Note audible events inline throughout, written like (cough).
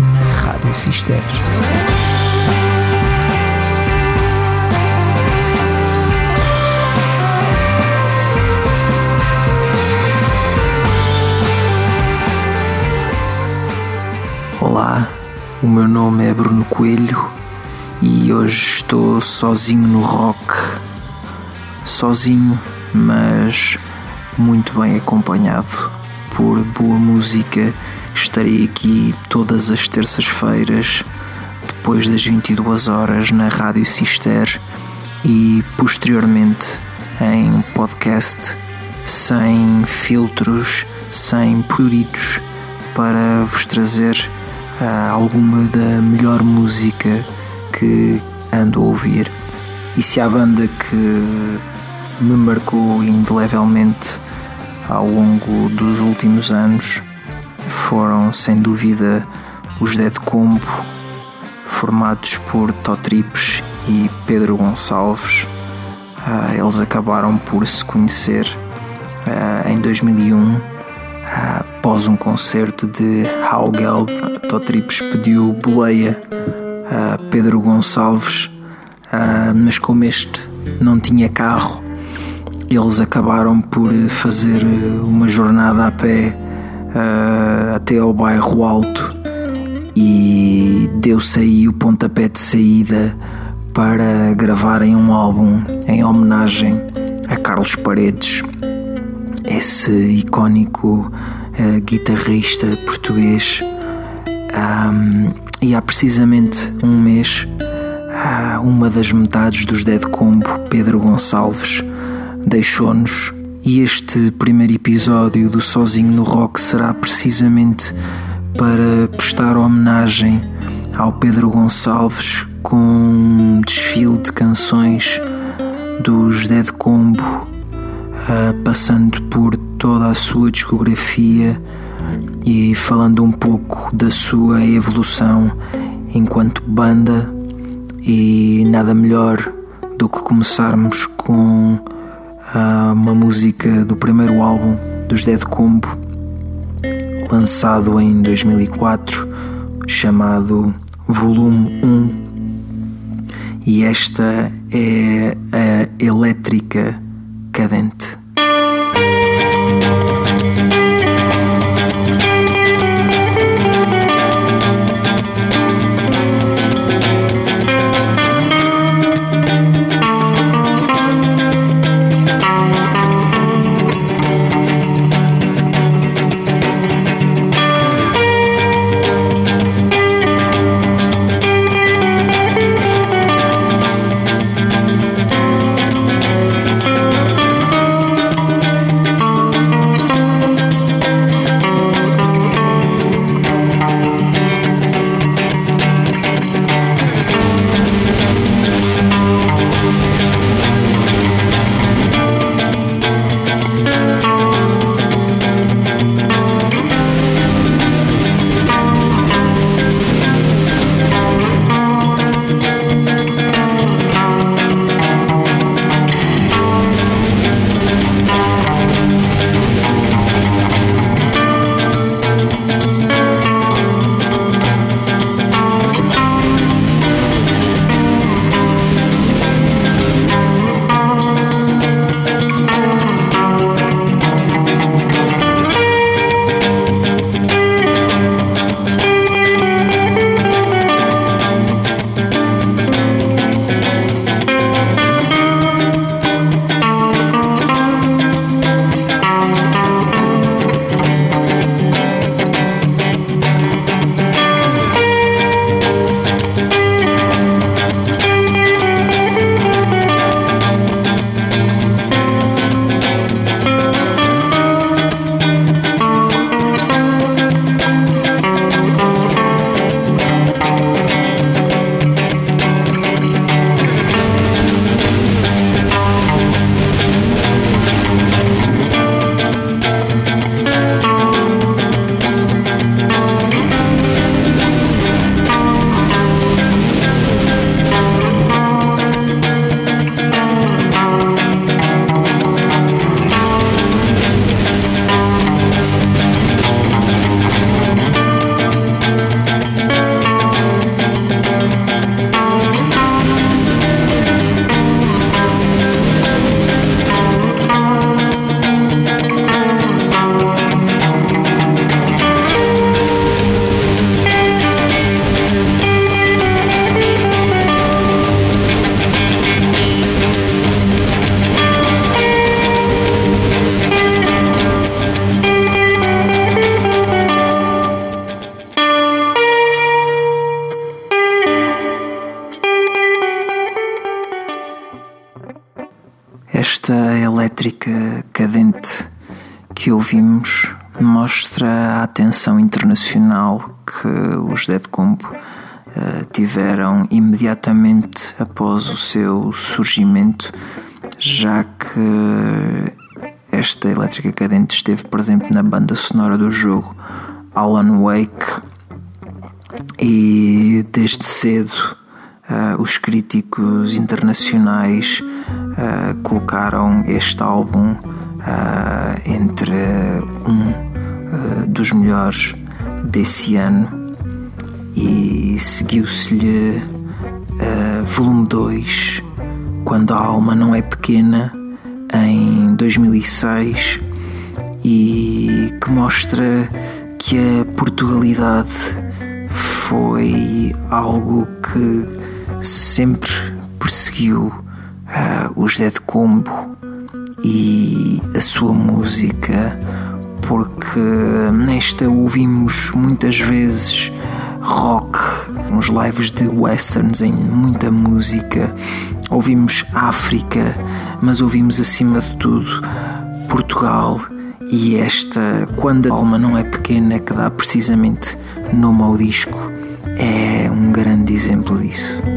na Rádio Cister. Olá, o meu nome é Bruno Coelho e hoje estou sozinho no rock. Sozinho, mas muito bem acompanhado por boa música. Estarei aqui todas as terças-feiras, depois das 22 horas, na Rádio Cister e posteriormente em podcast, sem filtros, sem pruritos, para vos trazer uh, alguma da melhor música que ando a ouvir. E se há banda que me marcou indelevelmente ao longo dos últimos anos foram sem dúvida os Dead Combo, formados por Totrips e Pedro Gonçalves. Uh, eles acabaram por se conhecer uh, em 2001 uh, ah, após um concerto de Haugelb. Totrips pediu boleia a Pedro Gonçalves, mas como este não tinha carro, eles acabaram por fazer uma jornada a pé uh, até ao bairro Alto e deu-se aí o pontapé de saída para gravarem um álbum em homenagem a Carlos Paredes, esse icónico uh, guitarrista português. Um, e há precisamente um mês, uh, uma das metades dos Dead Combo, Pedro Gonçalves, deixou-nos e este primeiro episódio do Sozinho no Rock será precisamente para prestar homenagem ao Pedro Gonçalves com um desfile de canções dos Dead Combo, uh, passando por toda a sua discografia e falando um pouco da sua evolução enquanto banda. E nada melhor do que começarmos com uma música do primeiro álbum dos Dead Combo, lançado em 2004, chamado Volume 1. E esta é a Elétrica Cadente. Após o seu surgimento, já que esta elétrica cadente esteve presente na banda sonora do jogo Alan Wake. E desde cedo Uh, os críticos internacionais uh, colocaram este álbum uh, entre um dos melhores desse ano. E seguiu-se-lhe volume 2 quando a alma não é pequena em 2006 e que mostra que a Portugalidade foi algo que sempre perseguiu uh, os Dead Combo e a sua música, porque nesta ouvimos muitas vezes rock, uns lives de westerns em muita música, ouvimos África, mas ouvimos acima de tudo Portugal e esta, quando a alma não é pequena, que dá precisamente nome ao disco é um grande exemplo disso.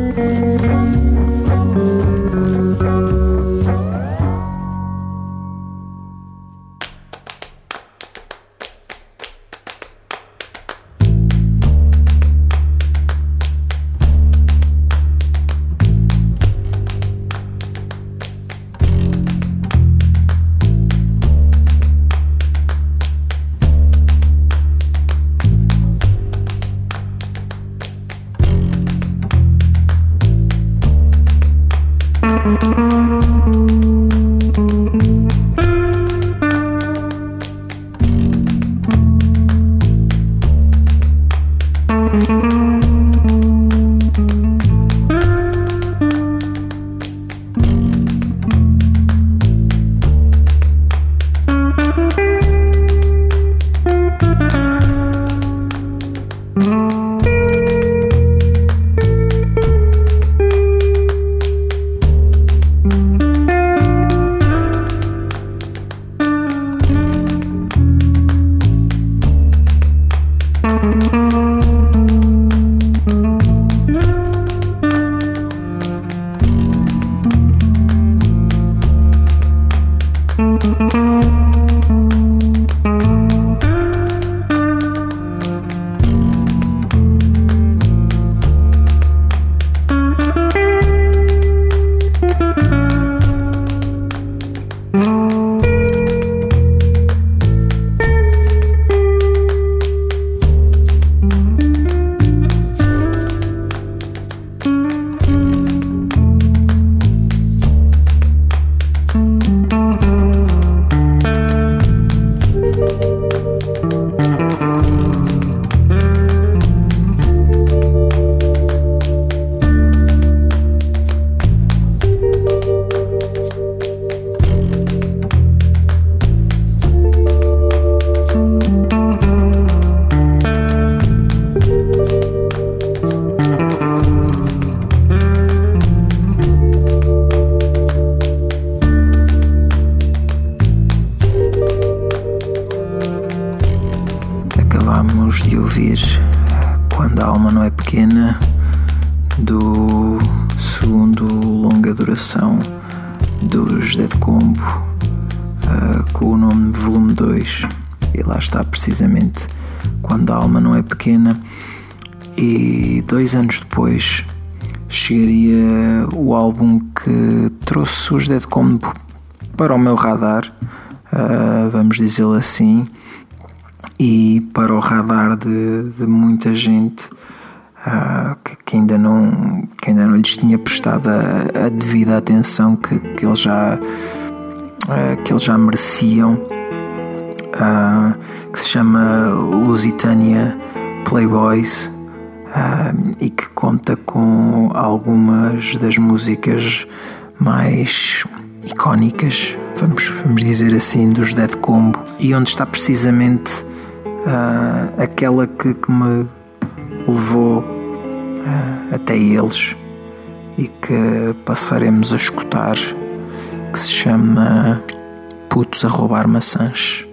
Os Dead para o meu radar, uh, vamos dizê-lo assim, e para o radar de, de muita gente uh, que, que, ainda não, que ainda não lhes tinha prestado a, a devida atenção que, que, eles já, uh, que eles já mereciam que se chama Lusitânia Playboys e que conta com algumas das músicas mais icónicas, vamos, vamos dizer assim, dos Dead Combo e onde está precisamente uh, aquela que, que, me levou até eles e que passaremos a escutar que se chama Putos a Roubar Maçãs.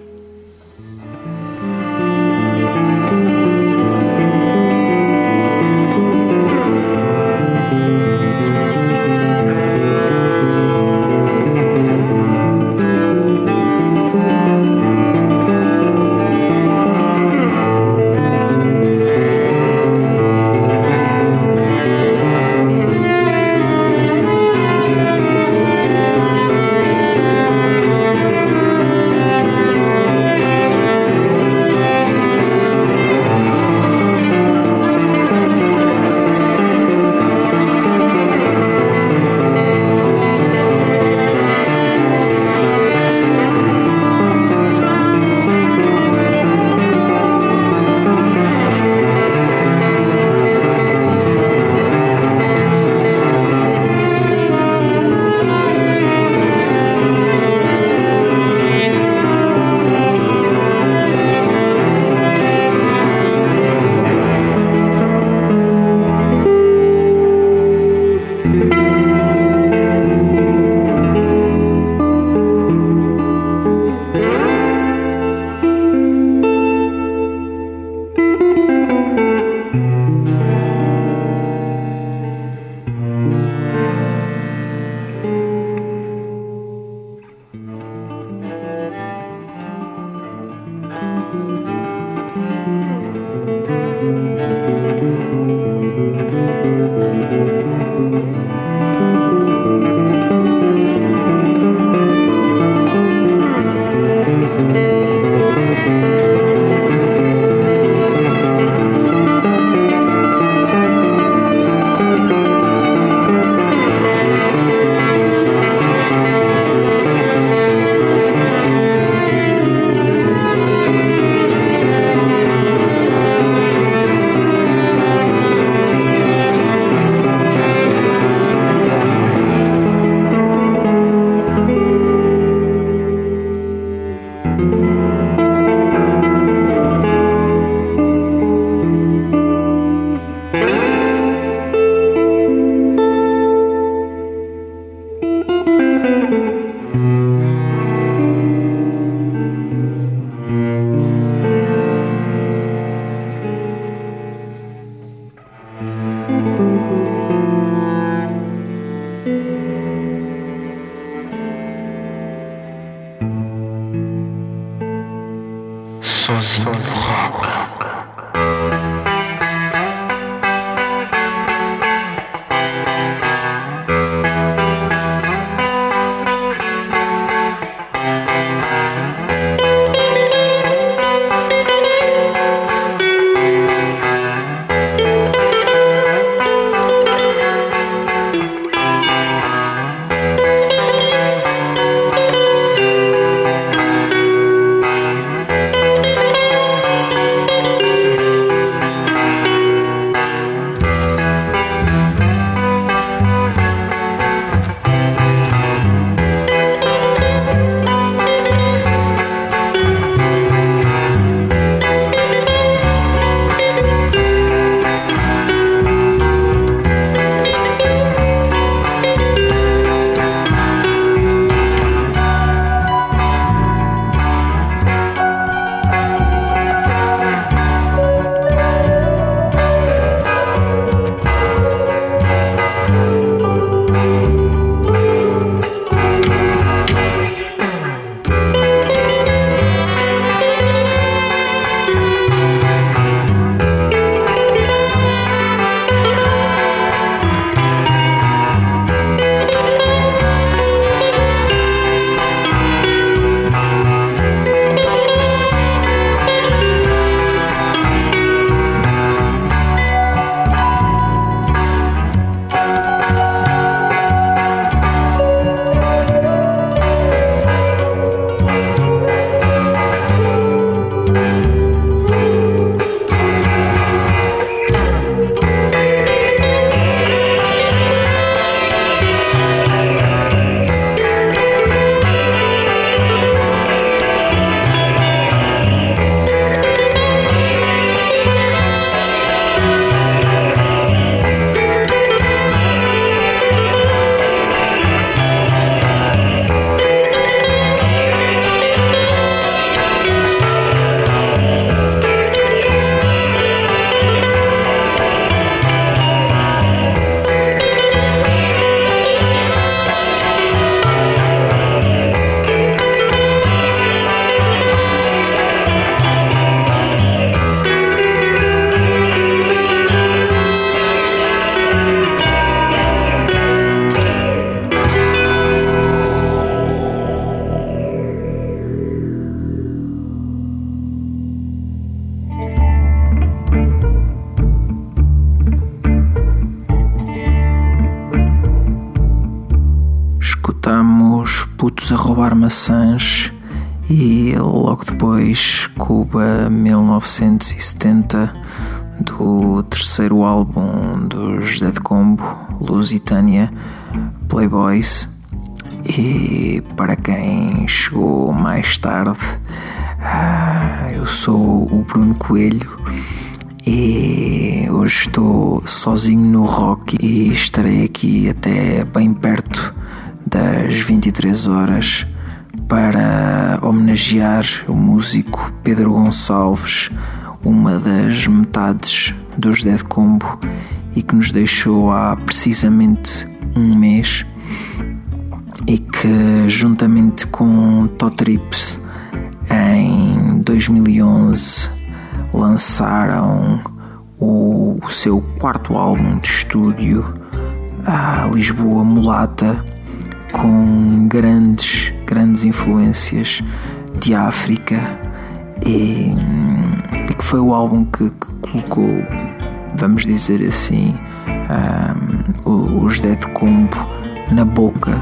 Maçãs e logo depois Cuba 1970 do terceiro álbum dos Dead Combo, Lusitânia Playboys. E para quem chegou mais tarde, ah, eu sou o Bruno Coelho e hoje estou sozinho no rock e estarei aqui até bem perto das 23 horas para homenagear o músico Pedro Gonçalves, uma das metades dos Dead Combo e que nos deixou há precisamente um mês e que juntamente com Totrips em 2011 lançaram o, o seu quarto álbum de estúdio, a Lisboa Mulata, com grandes, grandes influências de África e, e que foi o álbum que, que colocou, vamos dizer assim, um, os Dead Combo na boca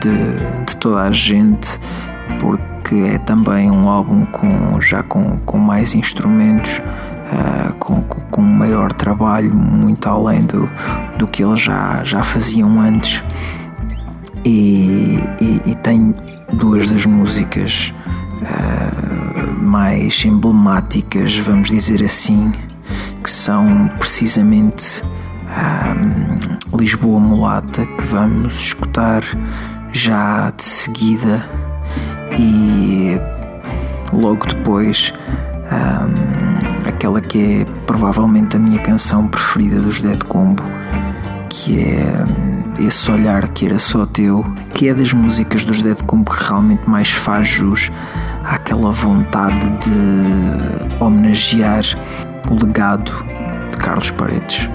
de, de toda a gente, porque que é também um álbum com, já com, com mais instrumentos, uh, com, com maior trabalho, muito além do, do que eles já, já faziam antes. E, e, e tem duas das músicas uh, mais emblemáticas, vamos dizer assim, que são precisamente um, Lisboa Mulata, que vamos escutar já de seguida e logo depois um, aquela que é provavelmente a minha canção preferida dos Dead Combo, que é esse olhar que era só teu, que é das músicas dos Dead Combo que realmente mais faz jus àquela vontade de homenagear o legado de Carlos Paredes.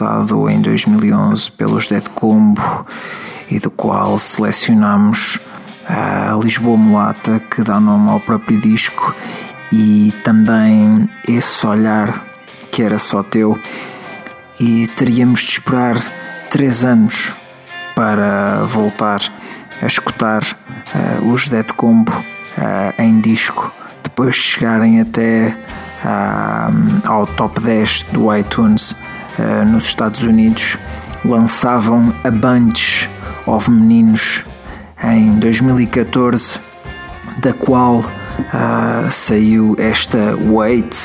Lançado em 2011 pelos Dead Combo e do qual selecionamos a Lisboa Mulata, que dá nome ao próprio disco, e também esse olhar que era só teu. E teríamos de esperar três anos para voltar a escutar uh, os Dead Combo uh, em disco, depois de chegarem até uh, ao top 10 do iTunes nos Estados Unidos, lançavam a Bunch of Meninos em 2014, da qual saiu esta Wait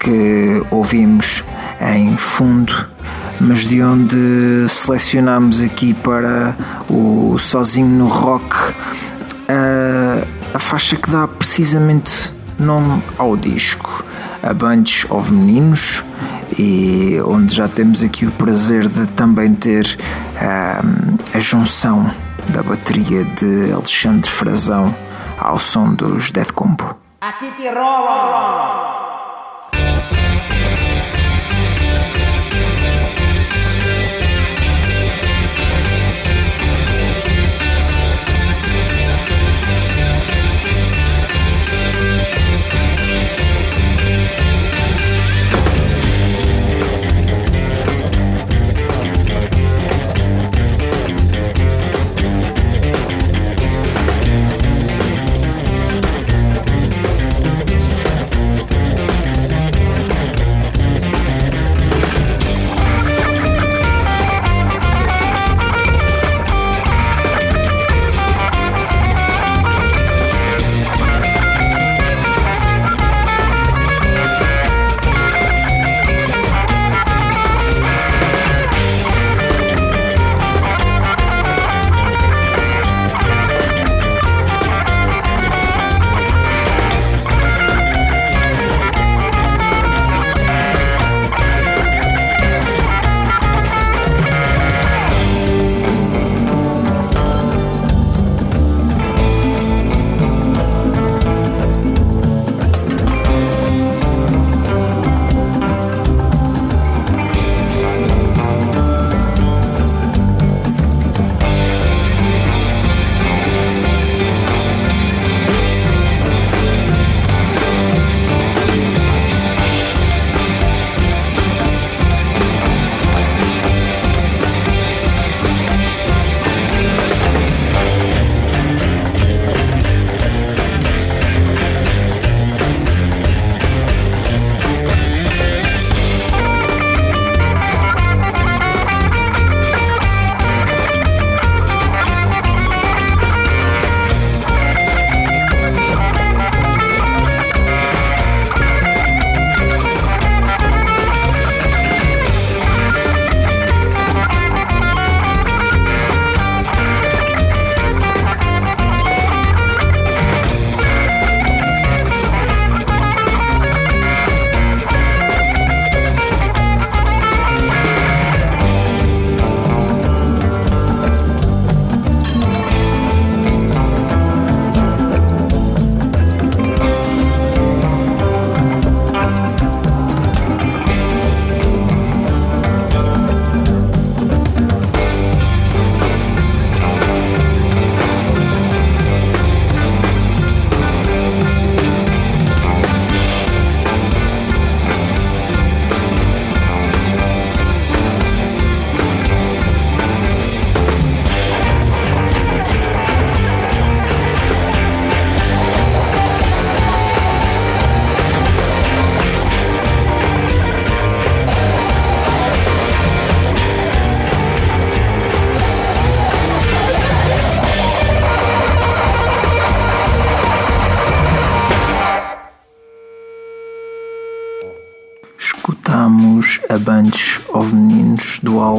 que ouvimos em fundo mas de onde selecionamos aqui para o Sozinho no Rock a, a faixa que dá precisamente nome ao disco, a Bunch of Meninos, e onde já temos aqui o prazer de também ter a junção da bateria de Alexandre Frazão ao som dos Dead Combo. Aqui te rouba!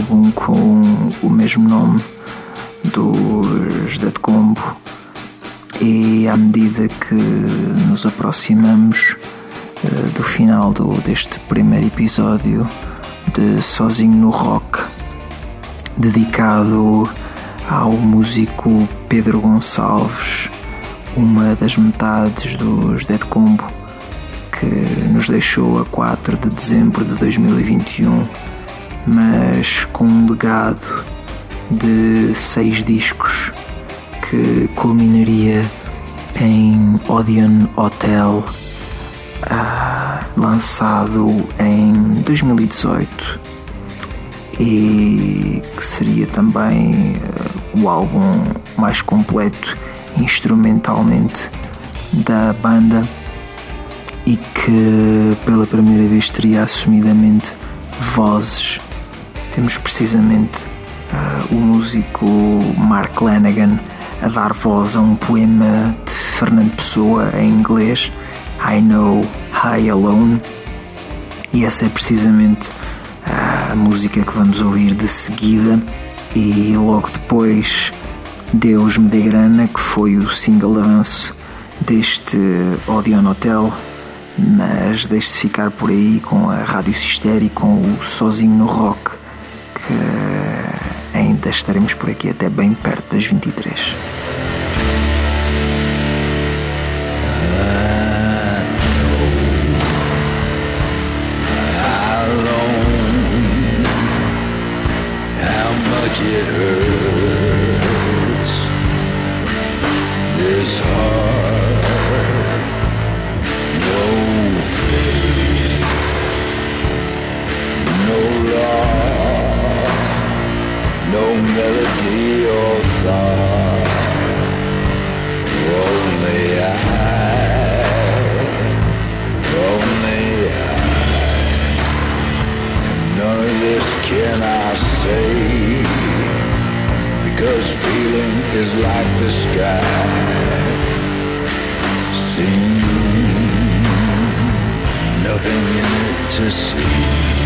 Álbum com o mesmo nome dos Dead Combo. E à medida que nos aproximamos uh, do final do, deste primeiro episódio de Sozinho no Rock dedicado ao músico Pedro Gonçalves uma das metades dos Dead Combo, que nos deixou a 4 de dezembro de 2021, mas com um legado de seis discos que culminaria em Odeon Hotel, uh, lançado em 2018 e que seria também uh, o álbum mais completo instrumentalmente da banda e que pela primeira vez teria assumidamente vozes. Temos precisamente uh, o músico Mark Lanagan a dar voz a um poema de Fernando Pessoa em inglês, I Know High Alone, e essa é precisamente a música que vamos ouvir de seguida, e logo depois Deus Me Dê Grana, que foi o single avanço deste Odeon Hotel, mas deixe-se ficar por aí com a Rádio Sister e com o Sozinho no Rock, que ainda estaremos por aqui até bem perto das 23. it hurts. This nothing in it to see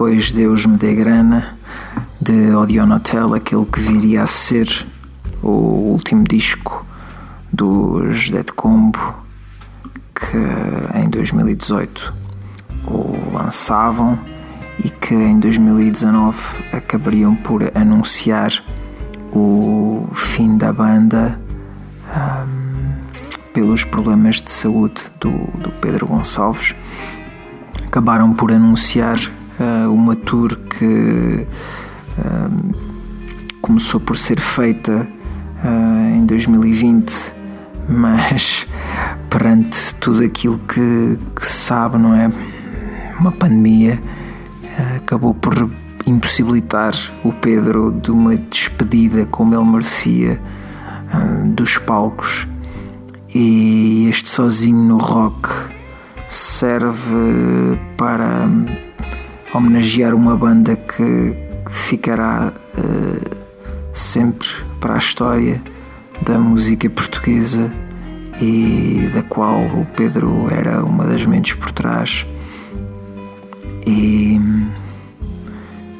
depois Deus Me Dê Grana de Odeon Hotel, aquele que viria a ser o último disco dos Dead Combo que em 2018 o lançavam e que em 2019 acabariam por anunciar o fim da banda. Um, pelos problemas de saúde do, do Pedro Gonçalves, acabaram por anunciar uma tour que uh, começou por ser feita uh, em 2020, mas (laughs) perante tudo aquilo que, que se sabe, não é? Uma pandemia acabou por impossibilitar o Pedro de uma despedida como ele merecia dos palcos e este sozinho no rock serve para homenagear uma banda que ficará uh, sempre para a história da música portuguesa e da qual o Pedro era uma das mentes por trás. E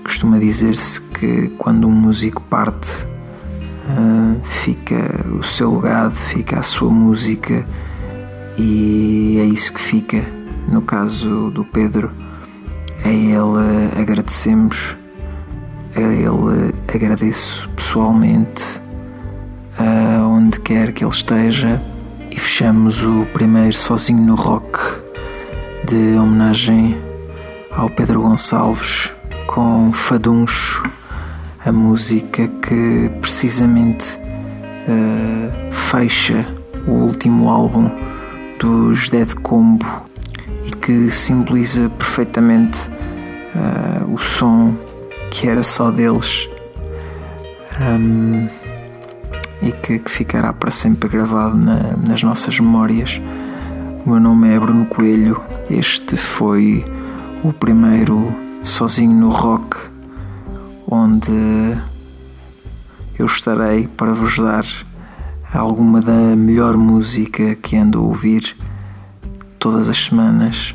costuma dizer-se que quando um músico parte, uh, fica o seu legado, fica a sua música e é isso que fica. No caso do Pedro, a ele agradecemos, a ele agradeço pessoalmente, onde quer que ele esteja, e fechamos o primeiro Sozinho no Rock de homenagem ao Pedro Gonçalves com Faduncho, a música que precisamente uh, fecha o último álbum dos Dead Combo que simboliza perfeitamente uh, o som que era só deles um, e que, que, ficará para sempre gravado na, nas nossas memórias. O meu nome é Bruno Coelho, este foi o primeiro sozinho no rock, onde eu estarei para vos dar alguma da melhor música que ando a ouvir todas as semanas,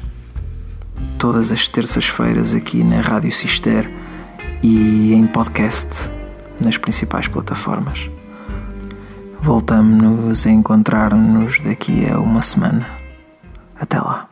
todas as terças-feiras aqui na Rádio Cister e em podcast nas principais plataformas. Voltamos a encontrar-nos daqui a uma semana. Até lá.